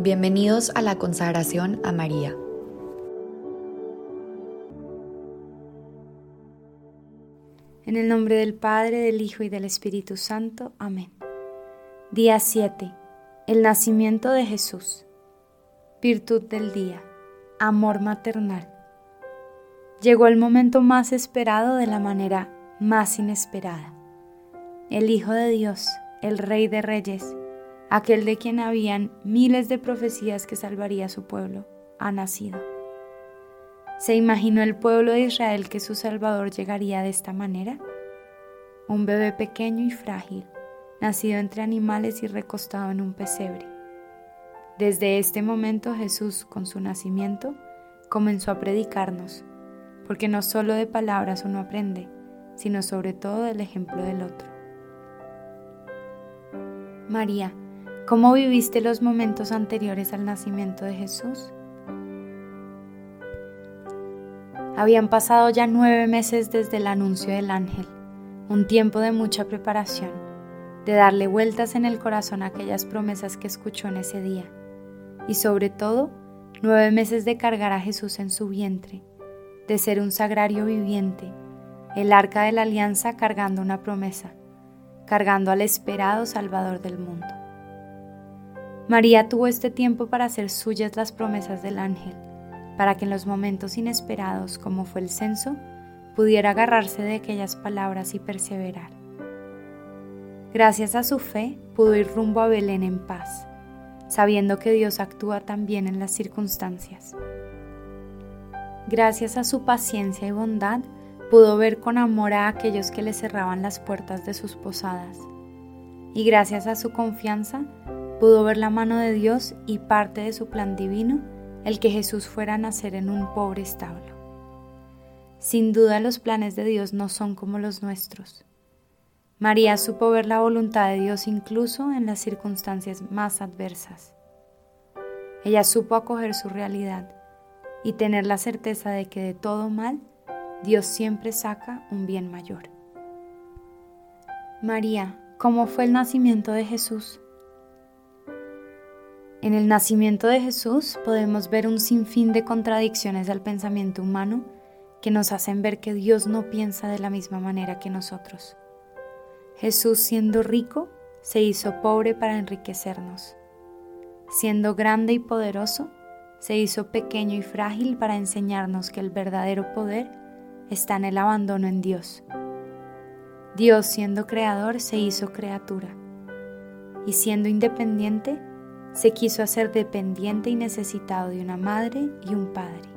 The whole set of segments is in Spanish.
Bienvenidos a la consagración a María. En el nombre del Padre, del Hijo y del Espíritu Santo. Amén. Día 7. El nacimiento de Jesús. Virtud del día. Amor maternal. Llegó el momento más esperado de la manera más inesperada. El Hijo de Dios, el Rey de Reyes, aquel de quien habían miles de profecías que salvaría a su pueblo, ha nacido. ¿Se imaginó el pueblo de Israel que su Salvador llegaría de esta manera? Un bebé pequeño y frágil, nacido entre animales y recostado en un pesebre. Desde este momento Jesús, con su nacimiento, comenzó a predicarnos, porque no solo de palabras uno aprende, sino sobre todo del ejemplo del otro. María, ¿Cómo viviste los momentos anteriores al nacimiento de Jesús? Habían pasado ya nueve meses desde el anuncio del ángel, un tiempo de mucha preparación, de darle vueltas en el corazón a aquellas promesas que escuchó en ese día, y sobre todo, nueve meses de cargar a Jesús en su vientre, de ser un sagrario viviente, el arca de la alianza cargando una promesa, cargando al esperado Salvador del mundo. María tuvo este tiempo para hacer suyas las promesas del ángel, para que en los momentos inesperados, como fue el censo, pudiera agarrarse de aquellas palabras y perseverar. Gracias a su fe, pudo ir rumbo a Belén en paz, sabiendo que Dios actúa también en las circunstancias. Gracias a su paciencia y bondad, pudo ver con amor a aquellos que le cerraban las puertas de sus posadas. Y gracias a su confianza, pudo ver la mano de Dios y parte de su plan divino, el que Jesús fuera a nacer en un pobre establo. Sin duda los planes de Dios no son como los nuestros. María supo ver la voluntad de Dios incluso en las circunstancias más adversas. Ella supo acoger su realidad y tener la certeza de que de todo mal Dios siempre saca un bien mayor. María, ¿cómo fue el nacimiento de Jesús? En el nacimiento de Jesús podemos ver un sinfín de contradicciones al pensamiento humano que nos hacen ver que Dios no piensa de la misma manera que nosotros. Jesús siendo rico, se hizo pobre para enriquecernos. Siendo grande y poderoso, se hizo pequeño y frágil para enseñarnos que el verdadero poder está en el abandono en Dios. Dios siendo creador se hizo criatura y siendo independiente se quiso hacer dependiente y necesitado de una madre y un padre.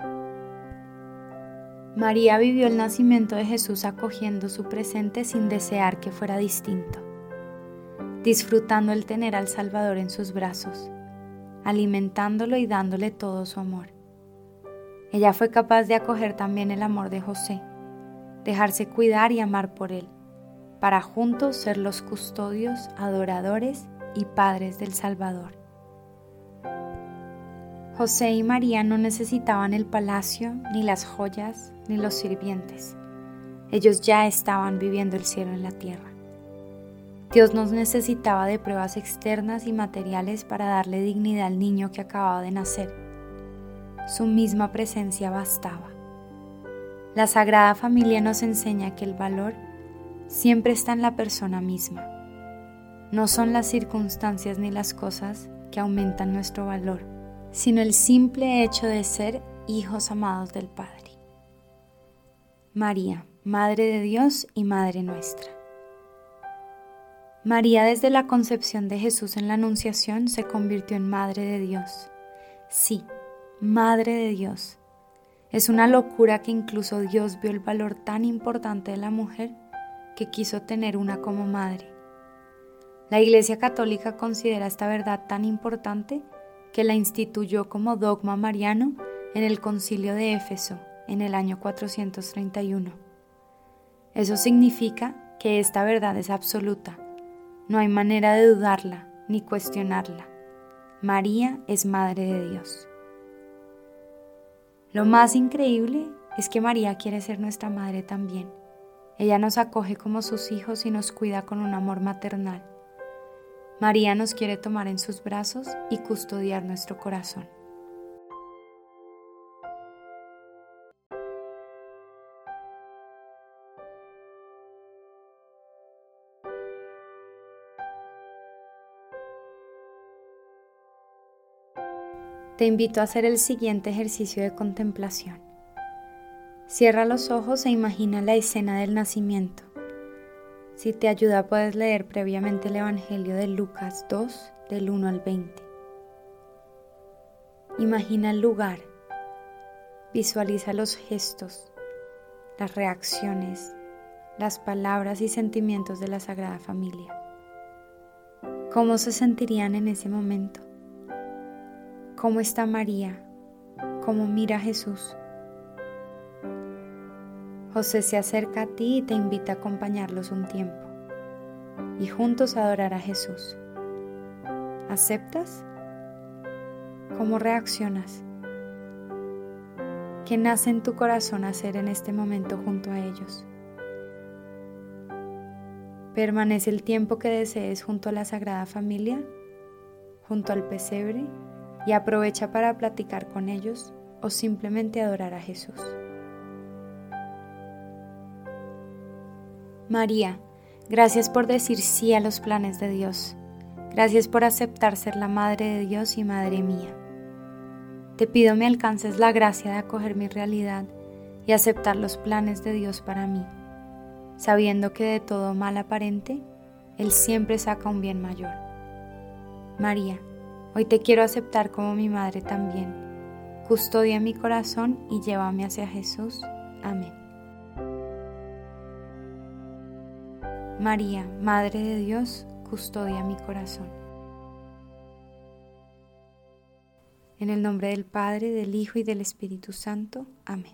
María vivió el nacimiento de Jesús acogiendo su presente sin desear que fuera distinto, disfrutando el tener al Salvador en sus brazos, alimentándolo y dándole todo su amor. Ella fue capaz de acoger también el amor de José, dejarse cuidar y amar por él, para juntos ser los custodios, adoradores y padres del Salvador. José y María no necesitaban el palacio, ni las joyas, ni los sirvientes. Ellos ya estaban viviendo el cielo en la tierra. Dios nos necesitaba de pruebas externas y materiales para darle dignidad al niño que acababa de nacer. Su misma presencia bastaba. La Sagrada Familia nos enseña que el valor siempre está en la persona misma. No son las circunstancias ni las cosas que aumentan nuestro valor sino el simple hecho de ser hijos amados del Padre. María, Madre de Dios y Madre nuestra. María desde la concepción de Jesús en la Anunciación se convirtió en Madre de Dios. Sí, Madre de Dios. Es una locura que incluso Dios vio el valor tan importante de la mujer que quiso tener una como madre. La Iglesia Católica considera esta verdad tan importante que la instituyó como dogma mariano en el concilio de Éfeso en el año 431. Eso significa que esta verdad es absoluta, no hay manera de dudarla ni cuestionarla. María es Madre de Dios. Lo más increíble es que María quiere ser nuestra Madre también. Ella nos acoge como sus hijos y nos cuida con un amor maternal. María nos quiere tomar en sus brazos y custodiar nuestro corazón. Te invito a hacer el siguiente ejercicio de contemplación. Cierra los ojos e imagina la escena del nacimiento. Si te ayuda puedes leer previamente el Evangelio de Lucas 2 del 1 al 20. Imagina el lugar, visualiza los gestos, las reacciones, las palabras y sentimientos de la Sagrada Familia. ¿Cómo se sentirían en ese momento? ¿Cómo está María? ¿Cómo mira Jesús? José se acerca a ti y te invita a acompañarlos un tiempo y juntos adorar a Jesús. ¿Aceptas? ¿Cómo reaccionas? ¿Qué nace en tu corazón hacer en este momento junto a ellos? Permanece el tiempo que desees junto a la Sagrada Familia, junto al pesebre y aprovecha para platicar con ellos o simplemente adorar a Jesús. María, gracias por decir sí a los planes de Dios. Gracias por aceptar ser la Madre de Dios y Madre mía. Te pido me alcances la gracia de acoger mi realidad y aceptar los planes de Dios para mí, sabiendo que de todo mal aparente, Él siempre saca un bien mayor. María, hoy te quiero aceptar como mi Madre también. Custodia mi corazón y llévame hacia Jesús. Amén. María, Madre de Dios, custodia mi corazón. En el nombre del Padre, del Hijo y del Espíritu Santo. Amén.